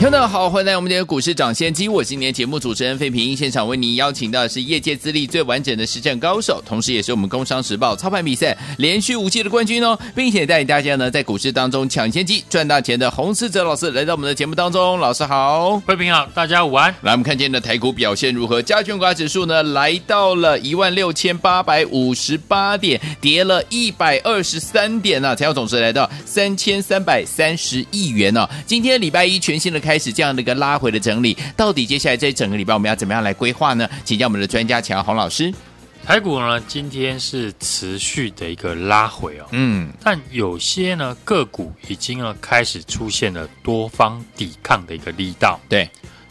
听众好，欢迎来我们的股市抢先机，我今天节目主持人费平。现场为您邀请到的是业界资历最完整的实战高手，同时也是我们工商时报操盘比赛连续五届的冠军哦，并且带领大家呢在股市当中抢先机赚大钱的洪思哲老师来到我们的节目当中。老师好，费平好，大家午安。来，我们看见的台股表现如何？加权股指数呢来到了一万六千八百五十八点，跌了一百二十三点呢、啊，成交总值来到三千三百三十亿元呢、啊。今天礼拜一全新的开始，这样的一个拉回的整理，到底接下来这一整个礼拜我们要怎么样来规划呢？请教我们的专家强洪老师。台股呢，今天是持续的一个拉回哦，嗯，但有些呢个股已经呢开始出现了多方抵抗的一个力道。对，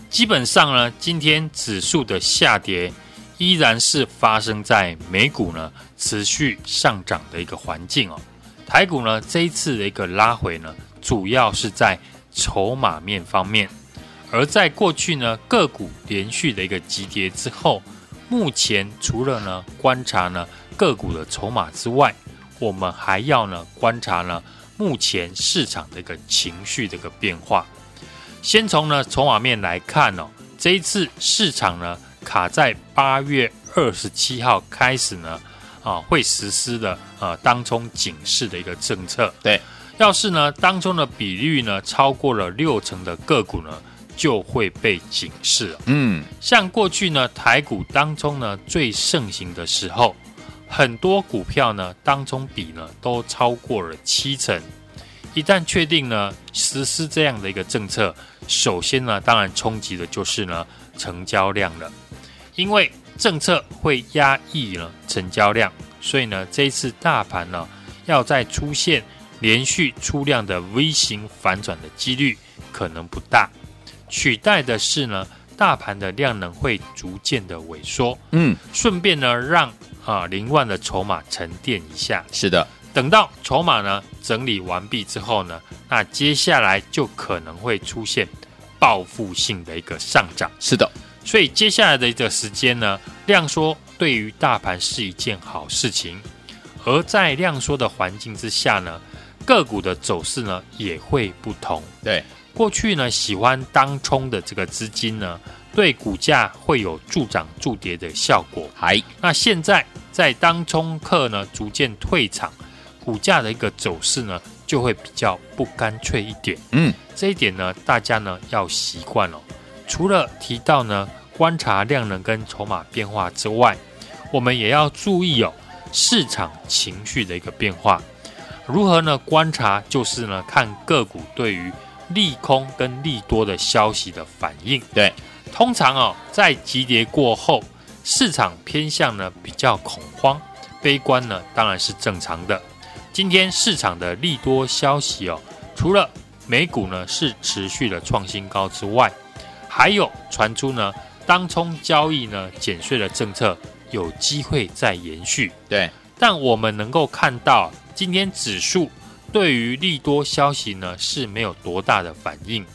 基本上呢，今天指数的下跌依然是发生在美股呢持续上涨的一个环境哦。台股呢这一次的一个拉回呢，主要是在筹码面方面，而在过去呢，个股连续的一个急跌之后，目前除了呢观察呢个股的筹码之外，我们还要呢观察呢目前市场的一个情绪的一个变化。先从呢筹码面来看哦，这一次市场呢卡在八月二十七号开始呢啊会实施的呃当冲警示的一个政策。对。要是呢，当中的比率呢超过了六成的个股呢，就会被警示。嗯，像过去呢，台股当中呢最盛行的时候，很多股票呢当中比呢都超过了七成。一旦确定呢实施这样的一个政策，首先呢当然冲击的就是呢成交量了，因为政策会压抑了成交量，所以呢这一次大盘呢要再出现。连续出量的 V 型反转的几率可能不大，取代的是呢，大盘的量能会逐渐的萎缩。嗯，顺便呢，让啊凌乱的筹码沉淀一下。是的，等到筹码呢整理完毕之后呢，那接下来就可能会出现报复性的一个上涨。是的，所以接下来的一个时间呢，量缩对于大盘是一件好事情，而在量缩的环境之下呢。个股的走势呢也会不同。对，过去呢喜欢当冲的这个资金呢，对股价会有助涨助跌的效果。嗨，那现在在当冲客呢逐渐退场，股价的一个走势呢就会比较不干脆一点。嗯，这一点呢大家呢要习惯哦。除了提到呢观察量能跟筹码变化之外，我们也要注意哦市场情绪的一个变化。如何呢？观察就是呢，看个股对于利空跟利多的消息的反应。对，通常哦，在急跌过后，市场偏向呢比较恐慌、悲观呢，当然是正常的。今天市场的利多消息哦，除了美股呢是持续的创新高之外，还有传出呢，当冲交易呢减税的政策有机会再延续。对，但我们能够看到。今天指数对于利多消息呢是没有多大的反应，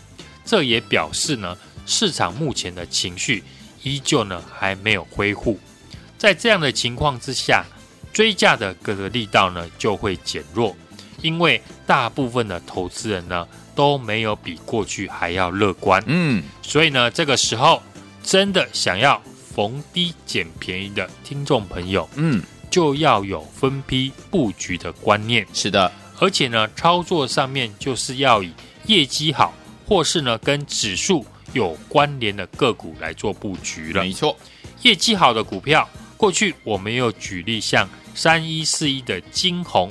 这也表示呢市场目前的情绪依旧呢还没有恢复。在这样的情况之下，追价的各个力道呢就会减弱，因为大部分的投资人呢都没有比过去还要乐观。嗯，所以呢这个时候真的想要逢低捡便宜的听众朋友，嗯。就要有分批布局的观念，是的，而且呢，操作上面就是要以业绩好，或是呢跟指数有关联的个股来做布局了。没错，业绩好的股票，过去我们有举例，像三一四一的金红，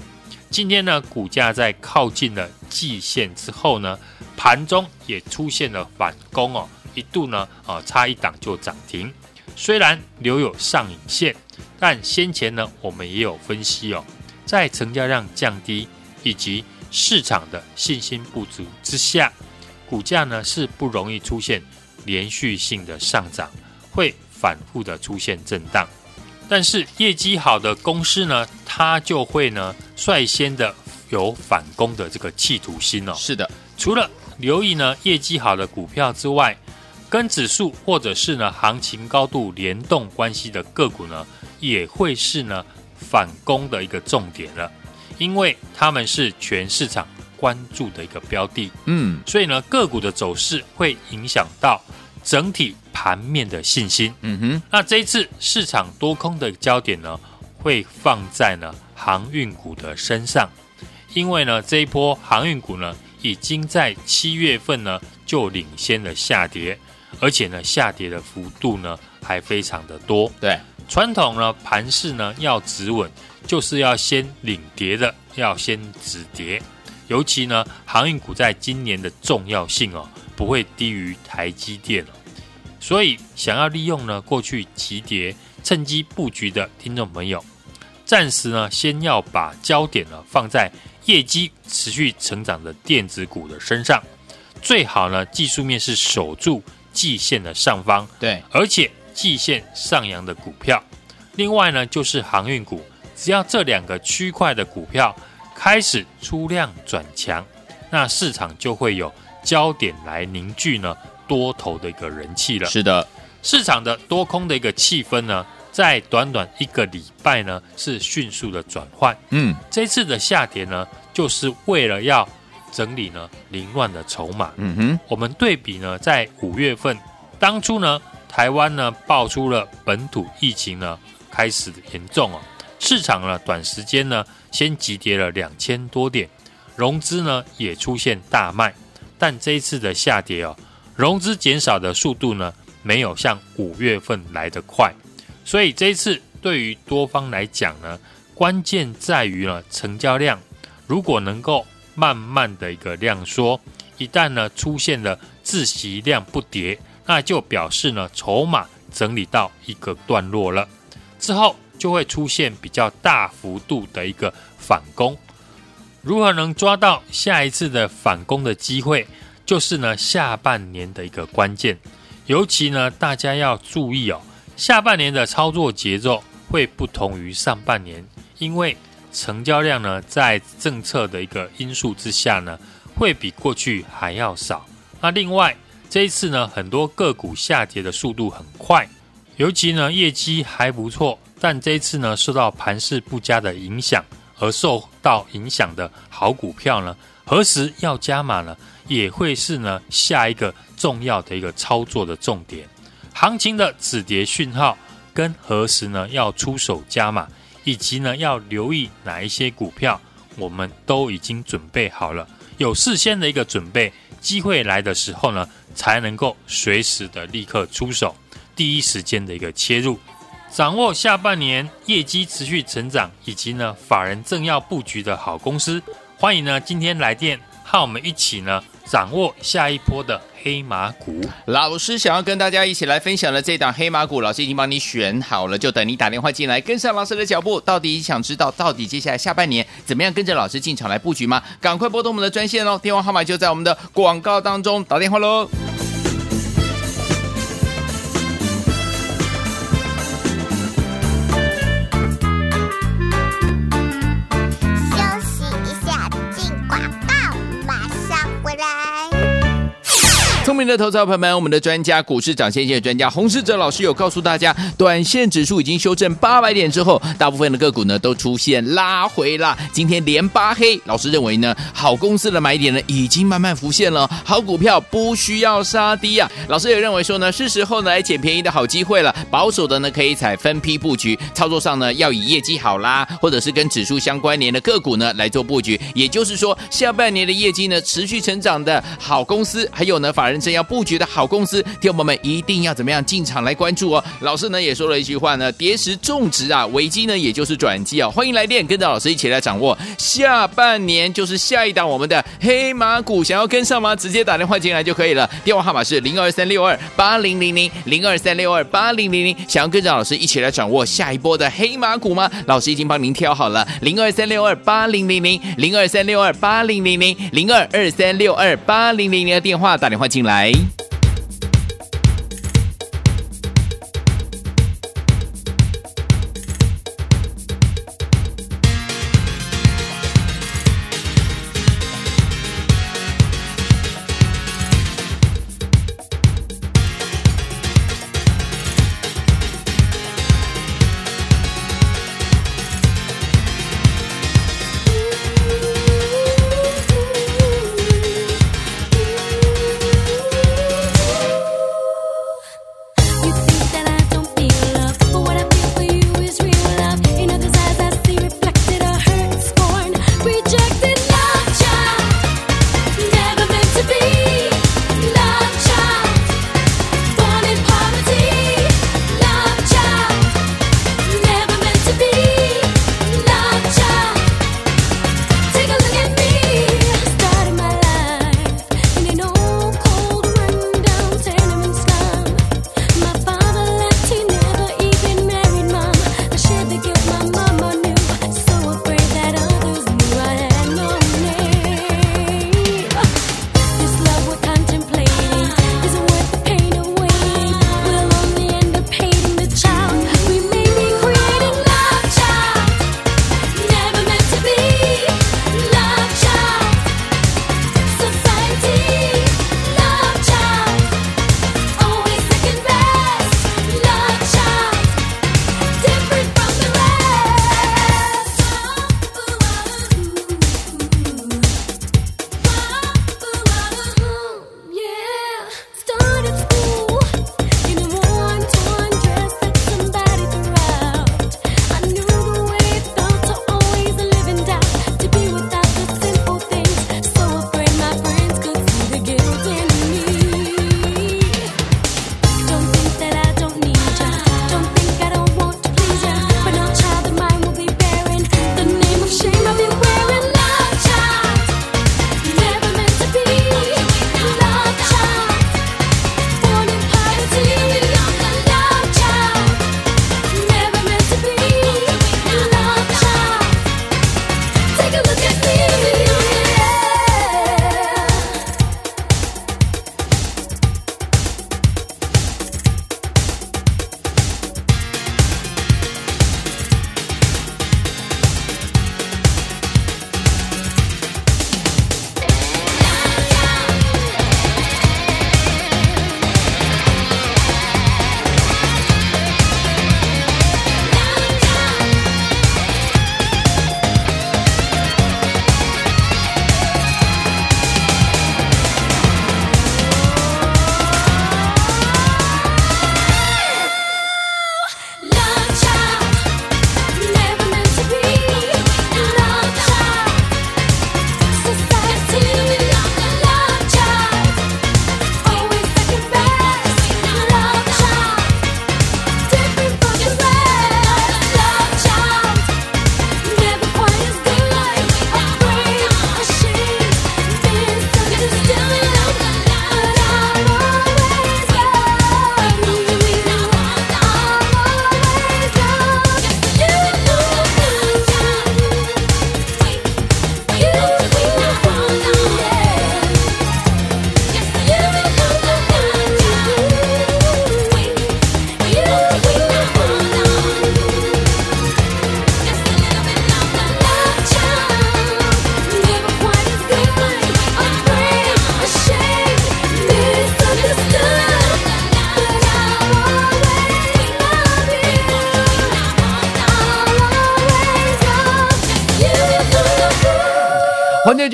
今天呢股价在靠近了季线之后呢，盘中也出现了反攻哦，一度呢啊差一档就涨停，虽然留有上影线。但先前呢，我们也有分析哦，在成交量降低以及市场的信心不足之下，股价呢是不容易出现连续性的上涨，会反复的出现震荡。但是业绩好的公司呢，它就会呢率先的有反攻的这个企图心哦。是的，除了留意呢业绩好的股票之外，跟指数或者是呢行情高度联动关系的个股呢，也会是呢反攻的一个重点了，因为他们是全市场关注的一个标的。嗯，所以呢个股的走势会影响到整体。盘面的信心，嗯哼，那这一次市场多空的焦点呢，会放在呢航运股的身上，因为呢这一波航运股呢已经在七月份呢就领先了下跌，而且呢下跌的幅度呢还非常的多。对，传统呢盘势呢要止稳，就是要先领跌的，要先止跌，尤其呢航运股在今年的重要性哦，不会低于台积电哦。所以，想要利用呢过去急跌趁机布局的听众朋友，暂时呢先要把焦点呢放在业绩持续成长的电子股的身上，最好呢技术面是守住季线的上方，对，而且季线上扬的股票。另外呢就是航运股，只要这两个区块的股票开始出量转强，那市场就会有焦点来凝聚呢。多头的一个人气了，是的，市场的多空的一个气氛呢，在短短一个礼拜呢，是迅速的转换。嗯，这次的下跌呢，就是为了要整理呢凌乱的筹码。嗯哼，我们对比呢，在五月份当初呢，台湾呢爆出了本土疫情呢开始严重哦，市场呢短时间呢先急跌了两千多点，融资呢也出现大卖，但这一次的下跌哦。融资减少的速度呢，没有像五月份来得快，所以这一次对于多方来讲呢，关键在于呢成交量，如果能够慢慢的一个量缩，一旦呢出现了自息量不跌，那就表示呢筹码整理到一个段落了，之后就会出现比较大幅度的一个反攻，如何能抓到下一次的反攻的机会？就是呢，下半年的一个关键，尤其呢，大家要注意哦，下半年的操作节奏会不同于上半年，因为成交量呢，在政策的一个因素之下呢，会比过去还要少。那另外这一次呢，很多个股下跌的速度很快，尤其呢，业绩还不错，但这一次呢，受到盘势不佳的影响而受到影响的好股票呢，何时要加码呢？也会是呢下一个重要的一个操作的重点，行情的止跌讯号跟何时呢要出手加码，以及呢要留意哪一些股票，我们都已经准备好了，有事先的一个准备，机会来的时候呢，才能够随时的立刻出手，第一时间的一个切入，掌握下半年业绩持续成长，以及呢法人正要布局的好公司，欢迎呢今天来电和我们一起呢。掌握下一波的黑马股，老师想要跟大家一起来分享的这档黑马股，老师已经帮你选好了，就等你打电话进来，跟上老师的脚步。到底想知道到底接下来下半年怎么样跟着老师进场来布局吗？赶快拨通我们的专线哦，电话号码就在我们的广告当中，打电话喽。聪明的投资朋友们，我们的专家股市涨先线专家洪世哲老师有告诉大家，短线指数已经修正八百点之后，大部分的个股呢都出现拉回啦。今天连八黑，老师认为呢，好公司的买点呢已经慢慢浮现了，好股票不需要杀低啊。老师也认为说呢，是时候呢来捡便宜的好机会了。保守的呢可以采分批布局，操作上呢要以业绩好啦，或者是跟指数相关联的个股呢来做布局。也就是说，下半年的业绩呢持续成长的好公司，还有呢法人。真要布局的好公司，听友们一定要怎么样进场来关注哦。老师呢也说了一句话呢，跌时种植啊，危机呢也就是转机哦。欢迎来电，跟着老师一起来掌握下半年就是下一档我们的黑马股，想要跟上吗？直接打电话进来就可以了。电话号码是零二三六二八零零零零二三六二八零零零。想要跟着老师一起来掌握下一波的黑马股吗？老师已经帮您挑好了，零二三六二八零零零零二三六二八零零零零二二三六二八零零零的电话打电话进来。来。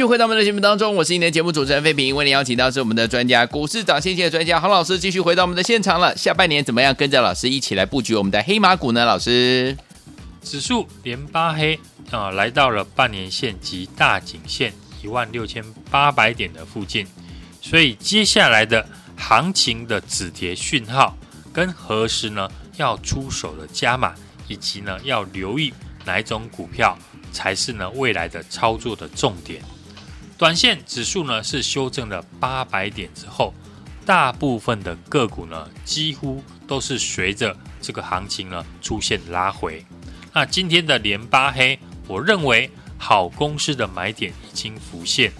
续回到我们的节目当中，我是今天节目主持人费平，为您邀请到是我们的专家，股市涨先机的专家洪老师，继续回到我们的现场了。下半年怎么样跟着老师一起来布局我们的黑马股呢？老师，指数连八黑啊，来到了半年线及大颈线一万六千八百点的附近，所以接下来的行情的止跌讯号跟何时呢要出手的加码，以及呢要留意哪一种股票才是呢未来的操作的重点。短线指数呢是修正了八百点之后，大部分的个股呢几乎都是随着这个行情呢出现拉回。那今天的连八黑，我认为好公司的买点已经浮现，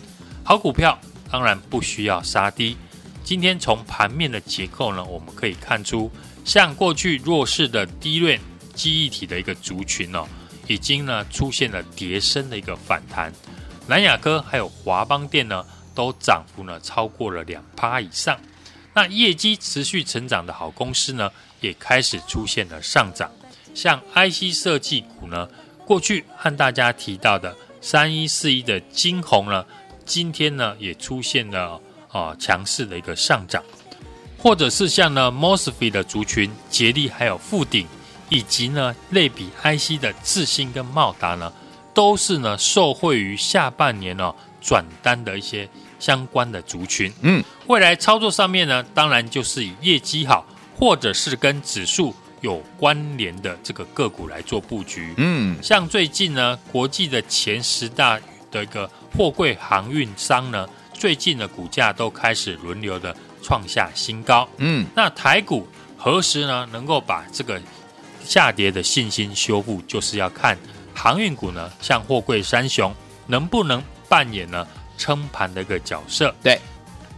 好股票当然不需要杀低。今天从盘面的结构呢，我们可以看出，像过去弱势的低润记忆体的一个族群哦，已经呢出现了跌升的一个反弹。南亚科还有华邦电呢，都涨幅呢超过了两趴以上。那业绩持续成长的好公司呢，也开始出现了上涨。像 IC 设计股呢，过去和大家提到的三一四一的晶宏呢，今天呢也出现了啊强势的一个上涨。或者是像呢 MOSFET 的族群，捷力还有富鼎，以及呢类比 IC 的智新跟茂达呢。都是呢，受惠于下半年呢、哦、转单的一些相关的族群。嗯，未来操作上面呢，当然就是以业绩好，或者是跟指数有关联的这个个股来做布局。嗯，像最近呢，国际的前十大的一个货柜航运商呢，最近的股价都开始轮流的创下新高。嗯，那台股何时呢能够把这个下跌的信心修复，就是要看。航运股呢，像货柜三雄，能不能扮演呢撑盘的一个角色？对。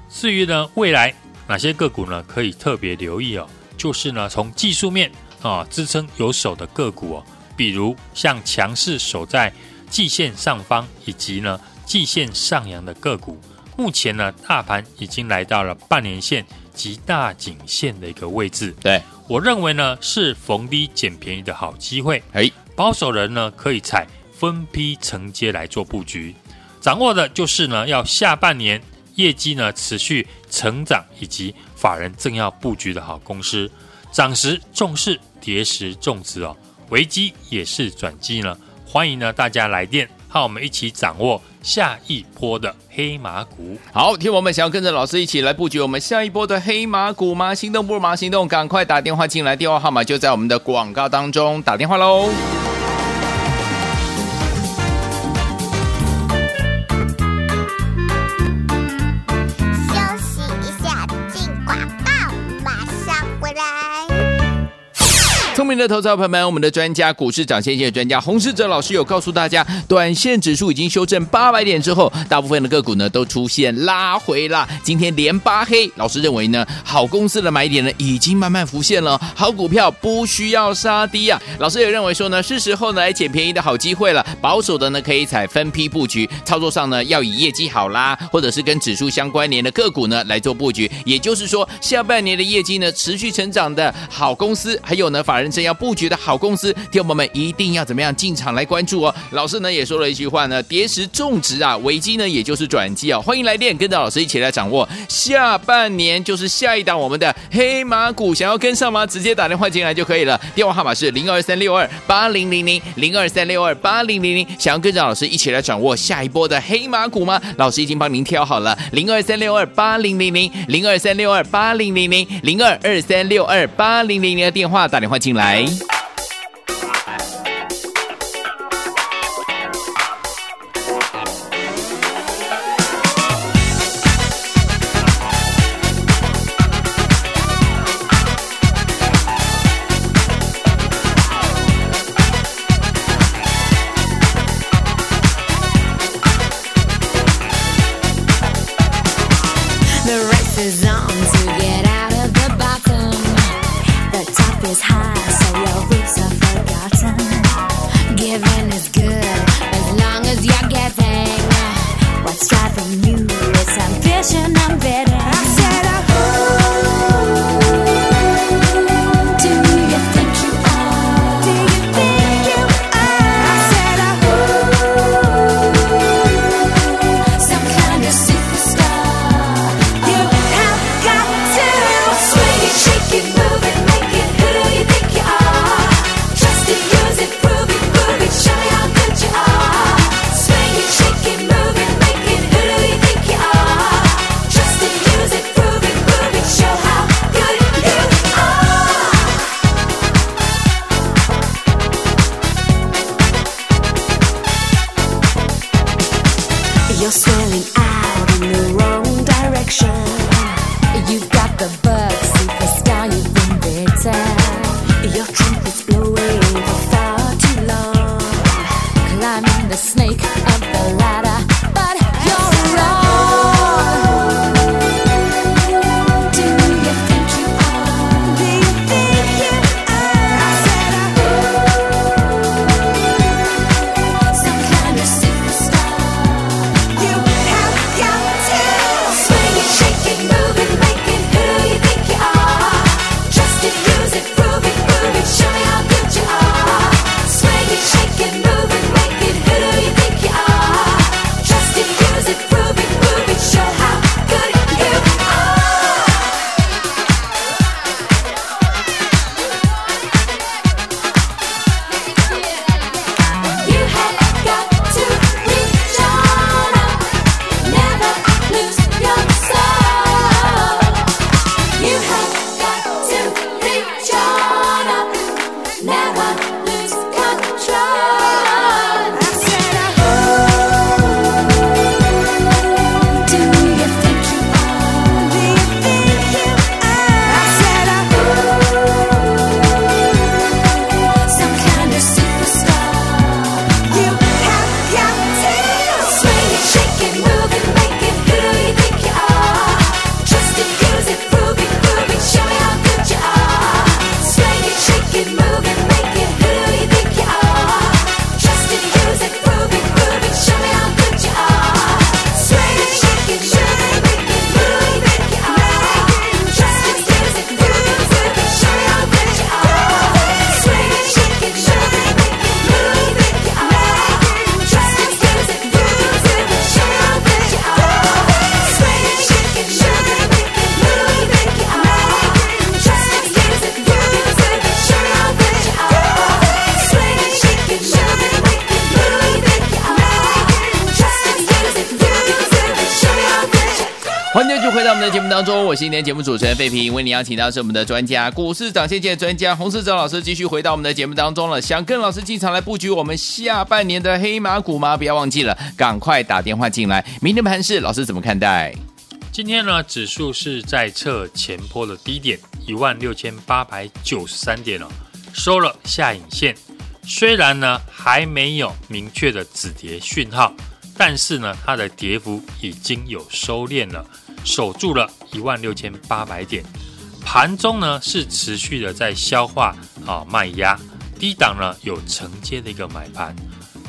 至于呢，未来哪些个股呢可以特别留意哦？就是呢，从技术面啊支撑有手的个股哦，比如像强势守在季线上方以及呢季线上扬的个股，目前呢大盘已经来到了半年线及大颈线的一个位置。对，我认为呢是逢低捡便宜的好机会。哎。保守人呢，可以采分批承接来做布局，掌握的就是呢，要下半年业绩呢持续成长，以及法人正要布局的好公司，涨时重视，跌时重视哦，危机也是转机呢。欢迎呢大家来电，和我们一起掌握下一波的黑马股。好，听我们想要跟着老师一起来布局我们下一波的黑马股吗？心动不如马行动，赶快打电话进来，电话号码就在我们的广告当中，打电话喽。聪明的投资朋友们，我们的专家股市涨先机的专家洪世哲老师有告诉大家，短线指数已经修正八百点之后，大部分的个股呢都出现拉回了。今天连八黑，老师认为呢，好公司的买点呢已经慢慢浮现了，好股票不需要杀低啊。老师也认为说呢，是时候呢来捡便宜的好机会了。保守的呢可以采分批布局，操作上呢要以业绩好啦，或者是跟指数相关联的个股呢来做布局。也就是说，下半年的业绩呢持续成长的好公司，还有呢法人。真正要布局的好公司，听友们一定要怎么样进场来关注哦。老师呢也说了一句话呢，跌时种植啊，危机呢也就是转机哦。欢迎来电，跟着老师一起来掌握下半年就是下一档我们的黑马股，想要跟上吗？直接打电话进来就可以了，电话号码是零二三六二八零零零零二三六二八零零零。想要跟着老师一起来掌握下一波的黑马股吗？老师已经帮您挑好了，零二三六二八零零零零二三六二八零零零零二二三六二八零零零的电话打电话进。来。回到我们的节目当中，我是今天节目主持人费平，为你邀请到是我们的专家，股市涨先机的专家洪世哲老师，继续回到我们的节目当中了。想跟老师进场来布局我们下半年的黑马股吗？不要忘记了，赶快打电话进来。明天盘市，老师怎么看待？今天呢，指数是在测前波的低点一万六千八百九十三点哦，收了下影线。虽然呢还没有明确的止跌讯号，但是呢它的跌幅已经有收敛了，守住了一万六千八百点。盘中呢是持续的在消化啊卖压，低档呢有承接的一个买盘。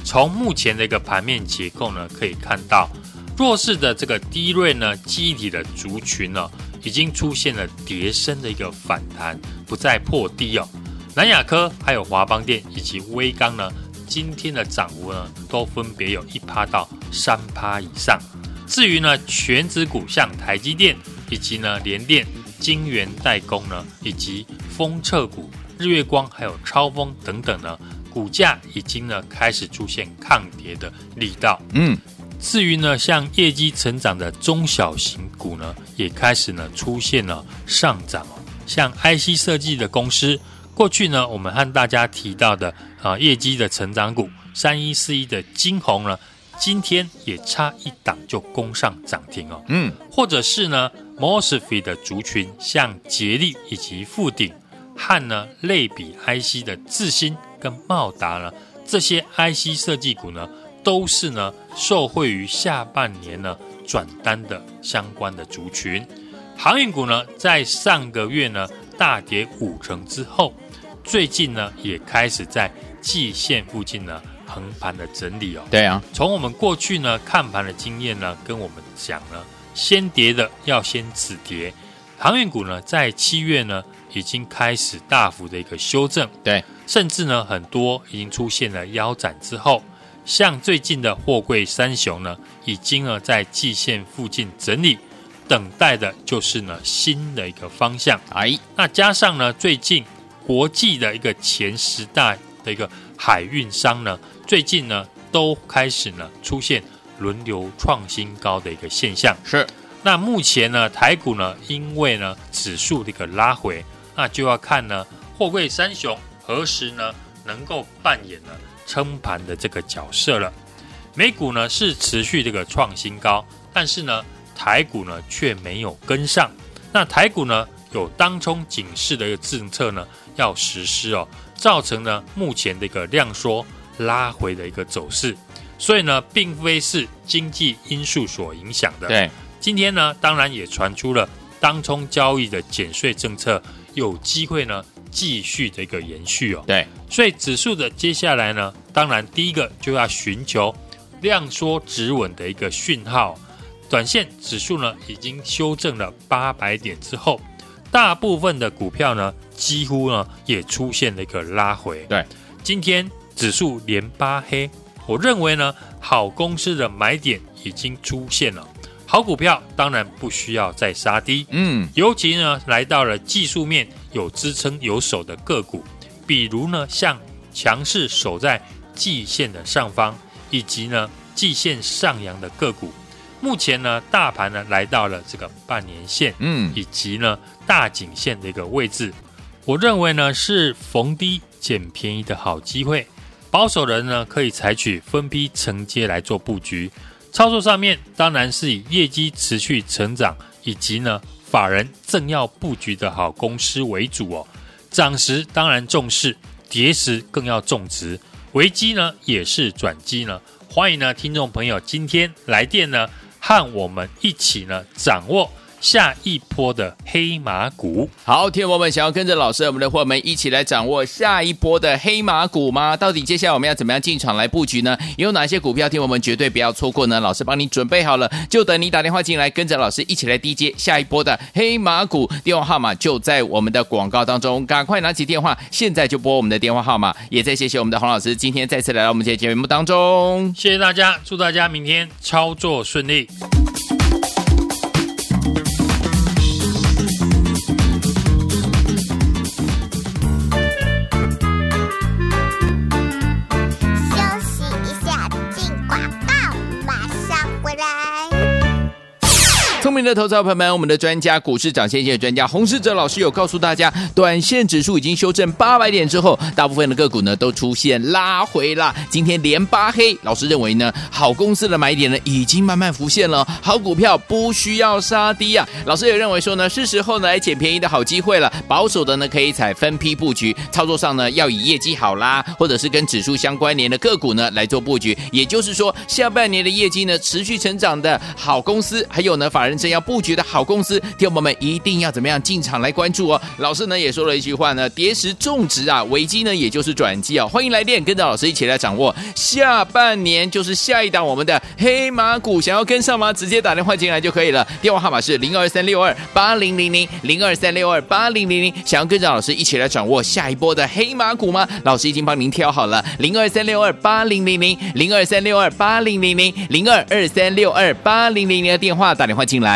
从目前的一个盘面结构呢可以看到，弱势的这个低瑞呢记忆体的族群呢已经出现了跌升的一个反弹，不再破低哦。南亚科、还有华邦电以及威刚呢，今天的涨幅呢，都分别有一趴到三趴以上。至于呢，全指股像台积电以及呢联电、晶圆代工呢，以及封测股日月光还有超风等等呢，股价已经呢开始出现抗跌的力道。嗯，至于呢，像业绩成长的中小型股呢，也开始呢出现了上涨。像 IC 设计的公司。过去呢，我们和大家提到的啊，业绩的成长股三一四一的晶宏呢，今天也差一档就攻上涨停哦。嗯，或者是呢，MOSFET 的族群，像捷力以及富鼎和呢类比 IC 的智新跟茂达呢，这些 IC 设计股呢，都是呢受惠于下半年呢转单的相关的族群。航运股呢，在上个月呢大跌五成之后。最近呢，也开始在季线附近呢横盘的整理哦。对啊，从我们过去呢看盘的经验呢，跟我们讲呢，先跌的要先止跌。航运股呢，在七月呢已经开始大幅的一个修正，对，甚至呢很多已经出现了腰斩之后，像最近的货柜三雄呢，已经呢在季线附近整理，等待的就是呢新的一个方向。哎，那加上呢最近。国际的一个前十大的一个海运商呢，最近呢都开始呢出现轮流创新高的一个现象。是，那目前呢台股呢，因为呢指数的一个拉回，那就要看呢货柜三雄何时呢能够扮演呢撑盘的这个角色了。美股呢是持续这个创新高，但是呢台股呢却没有跟上。那台股呢有当冲警示的一个政策呢，要实施哦，造成呢目前的一个量缩拉回的一个走势，所以呢，并非是经济因素所影响的。对，今天呢，当然也传出了当冲交易的减税政策有机会呢继续的一个延续哦。对，所以指数的接下来呢，当然第一个就要寻求量缩止稳的一个讯号。短线指数呢已经修正了八百点之后。大部分的股票呢，几乎呢也出现了一个拉回。对，今天指数连八黑，我认为呢，好公司的买点已经出现了。好股票当然不需要再杀低，嗯，尤其呢来到了技术面有支撑有守的个股，比如呢像强势守在季线的上方，以及呢季线上扬的个股。目前呢，大盘呢来到了这个半年线，嗯，以及呢大颈线的一个位置，我认为呢是逢低捡便宜的好机会。保守人呢可以采取分批承接来做布局。操作上面当然是以业绩持续成长，以及呢法人正要布局的好公司为主哦。涨时当然重视，跌时更要重视。危机呢也是转机呢。欢迎呢听众朋友今天来电呢。和我们一起呢，掌握下一波的黑马股。好，听友们想要跟着老师，我们的伙伴们一起来掌握下一波的黑马股吗？到底接下来我们要怎么样进场来布局呢？有哪些股票，听友们绝对不要错过呢？老师帮你准备好了，就等你打电话进来，跟着老师一起来低接下一波的黑马股。电话号码就在我们的广告当中，赶快拿起电话，现在就拨我们的电话号码。也再谢谢我们的洪老师，今天再次来到我们这节目当中，谢谢大家，祝大家明天操作顺利。明的投资者朋友们，我们的专家股市涨先线专家洪世哲老师有告诉大家，短线指数已经修正八百点之后，大部分的个股呢都出现拉回了。今天连八黑，老师认为呢，好公司的买点呢已经慢慢浮现了，好股票不需要杀低啊。老师也认为说呢，是时候呢来捡便宜的好机会了。保守的呢可以采分批布局，操作上呢要以业绩好啦，或者是跟指数相关联的个股呢来做布局。也就是说，下半年的业绩呢持续成长的好公司，还有呢法人正要布局的好公司，听友们一定要怎么样进场来关注哦。老师呢也说了一句话呢，跌时种植啊，危机呢也就是转机啊。欢迎来电，跟着老师一起来掌握下半年就是下一档我们的黑马股，想要跟上吗？直接打电话进来就可以了，电话号码是零二三六二八零零零零二三六二八零零零。想要跟着老师一起来掌握下一波的黑马股吗？老师已经帮您挑好了，零二三六二八零零零零二三六二八零零零零二二三六二八零零零的电话打电话进来。